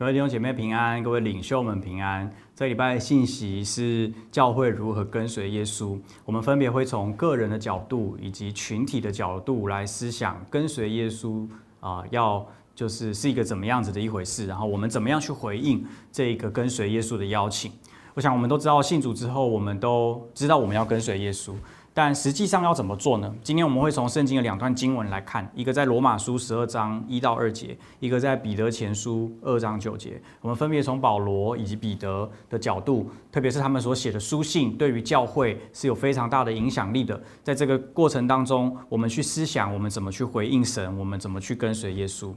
各位弟兄姐妹平安，各位领袖们平安。这礼拜的信息是教会如何跟随耶稣。我们分别会从个人的角度以及群体的角度来思想跟随耶稣啊，要就是是一个怎么样子的一回事。然后我们怎么样去回应这个跟随耶稣的邀请？我想我们都知道信主之后，我们都知道我们要跟随耶稣。但实际上要怎么做呢？今天我们会从圣经的两段经文来看，一个在罗马书十二章一到二节，一个在彼得前书二章九节。我们分别从保罗以及彼得的角度，特别是他们所写的书信，对于教会是有非常大的影响力的。在这个过程当中，我们去思想，我们怎么去回应神，我们怎么去跟随耶稣。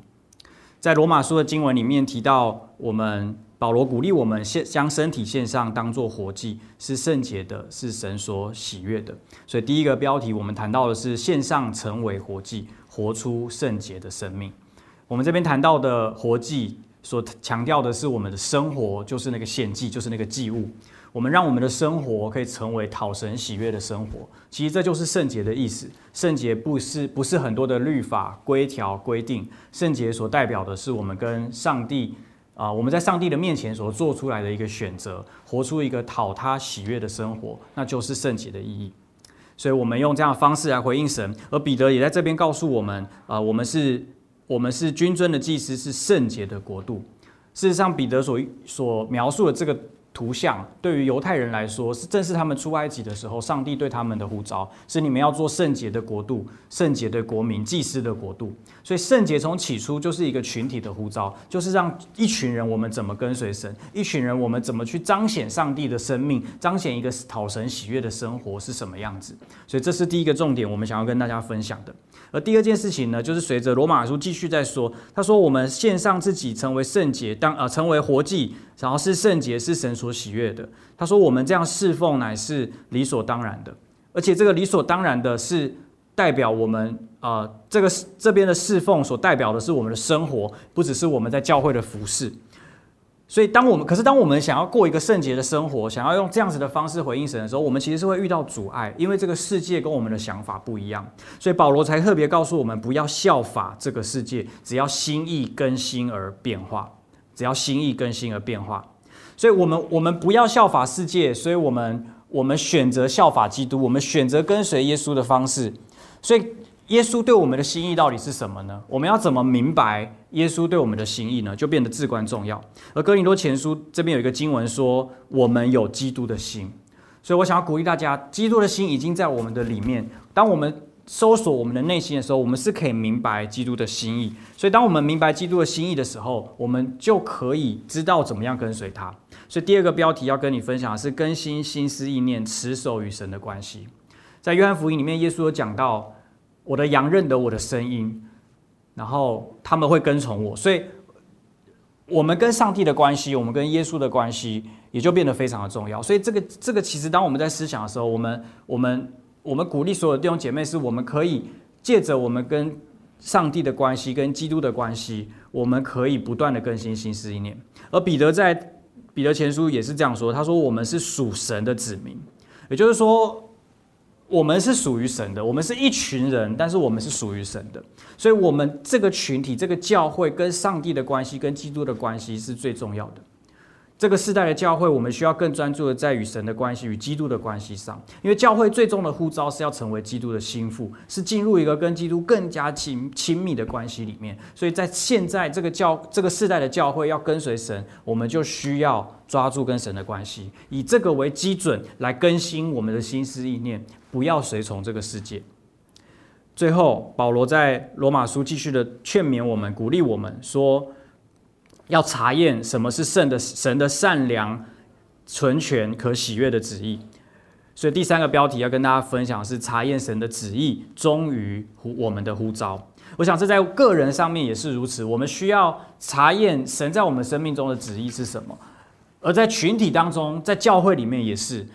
在罗马书的经文里面提到，我们。保罗鼓励我们献将身体献上，当做活祭，是圣洁的，是神所喜悦的。所以第一个标题，我们谈到的是献上成为活祭，活出圣洁的生命。我们这边谈到的活祭，所强调的是我们的生活就是那个献祭，就是那个祭物。我们让我们的生活可以成为讨神喜悦的生活。其实这就是圣洁的意思。圣洁不是不是很多的律法规条规定，圣洁所代表的是我们跟上帝。啊，我们在上帝的面前所做出来的一个选择，活出一个讨他喜悦的生活，那就是圣洁的意义。所以，我们用这样的方式来回应神。而彼得也在这边告诉我们：啊，我们是，我们是君尊的祭司，是圣洁的国度。事实上，彼得所所描述的这个。图像对于犹太人来说，是正是他们出埃及的时候，上帝对他们的呼召，是你们要做圣洁的国度、圣洁的国民、祭司的国度。所以圣洁从起初就是一个群体的呼召，就是让一群人我们怎么跟随神，一群人我们怎么去彰显上帝的生命，彰显一个讨神喜悦的生活是什么样子。所以这是第一个重点，我们想要跟大家分享的。而第二件事情呢，就是随着罗马书继续在说，他说我们献上自己成为圣洁，当呃成为活祭，然后是圣洁，是神所喜悦的。他说我们这样侍奉乃是理所当然的，而且这个理所当然的是代表我们啊这个这边的侍奉所代表的是我们的生活，不只是我们在教会的服饰。所以，当我们可是当我们想要过一个圣洁的生活，想要用这样子的方式回应神的时候，我们其实是会遇到阻碍，因为这个世界跟我们的想法不一样。所以保罗才特别告诉我们，不要效法这个世界，只要心意更新而变化，只要心意更新而变化。所以，我们我们不要效法世界，所以我们我们选择效法基督，我们选择跟随耶稣的方式。所以。耶稣对我们的心意到底是什么呢？我们要怎么明白耶稣对我们的心意呢？就变得至关重要。而哥林多前书这边有一个经文说，我们有基督的心，所以我想要鼓励大家，基督的心已经在我们的里面。当我们搜索我们的内心的时候，我们是可以明白基督的心意。所以，当我们明白基督的心意的时候，我们就可以知道怎么样跟随他。所以，第二个标题要跟你分享的是更新心思意念，持守与神的关系。在约翰福音里面，耶稣有讲到。我的羊认得我的声音，然后他们会跟从我，所以，我们跟上帝的关系，我们跟耶稣的关系，也就变得非常的重要。所以，这个这个其实，当我们在思想的时候，我们我们我们鼓励所有弟兄姐妹，是我们可以借着我们跟上帝的关系，跟基督的关系，我们可以不断的更新心思意念。而彼得在彼得前书也是这样说，他说：“我们是属神的子民。”也就是说。我们是属于神的，我们是一群人，但是我们是属于神的，所以，我们这个群体、这个教会跟上帝的关系、跟基督的关系是最重要的。这个世代的教会，我们需要更专注的在与神的关系、与基督的关系上，因为教会最终的呼召是要成为基督的心腹，是进入一个跟基督更加亲亲密的关系里面。所以在现在这个教这个世代的教会要跟随神，我们就需要抓住跟神的关系，以这个为基准来更新我们的心思意念，不要随从这个世界。最后，保罗在罗马书继续的劝勉我们，鼓励我们说。要查验什么是圣的神的善良、纯全、可喜悦的旨意。所以第三个标题要跟大家分享是查验神的旨意，忠于我们的呼召。我想这在个人上面也是如此。我们需要查验神在我们生命中的旨意是什么，而在群体当中，在教会里面也是。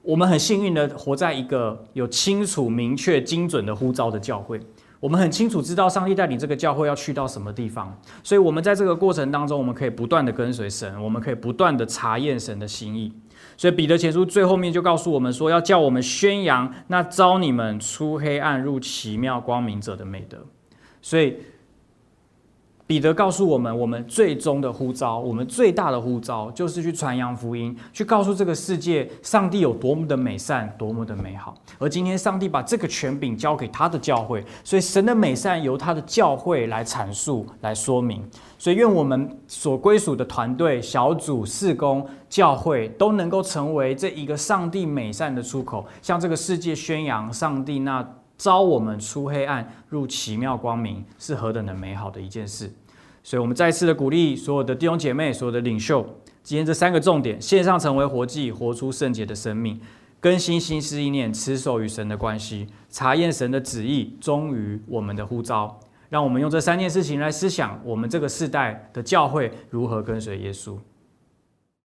我们很幸运的活在一个有清楚、明确、精准的呼召的教会。我们很清楚知道上帝带领这个教会要去到什么地方，所以，我们在这个过程当中，我们可以不断的跟随神，我们可以不断的查验神的心意。所以，彼得前书最后面就告诉我们说，要叫我们宣扬那招你们出黑暗入奇妙光明者的美德。所以，彼得告诉我们，我们最终的呼召，我们最大的呼召，就是去传扬福音，去告诉这个世界，上帝有多么的美善，多么的美好。而今天，上帝把这个权柄交给他的教会，所以神的美善由他的教会来阐述、来说明。所以，愿我们所归属的团队、小组、事工、教会，都能够成为这一个上帝美善的出口，向这个世界宣扬上帝那。招我们出黑暗入奇妙光明，是何等的美好的一件事！所以，我们再次的鼓励所有的弟兄姐妹、所有的领袖，今天这三个重点：线上成为活祭，活出圣洁的生命；更新心思意念，持守与神的关系；查验神的旨意，忠于我们的呼召。让我们用这三件事情来思想，我们这个世代的教会如何跟随耶稣。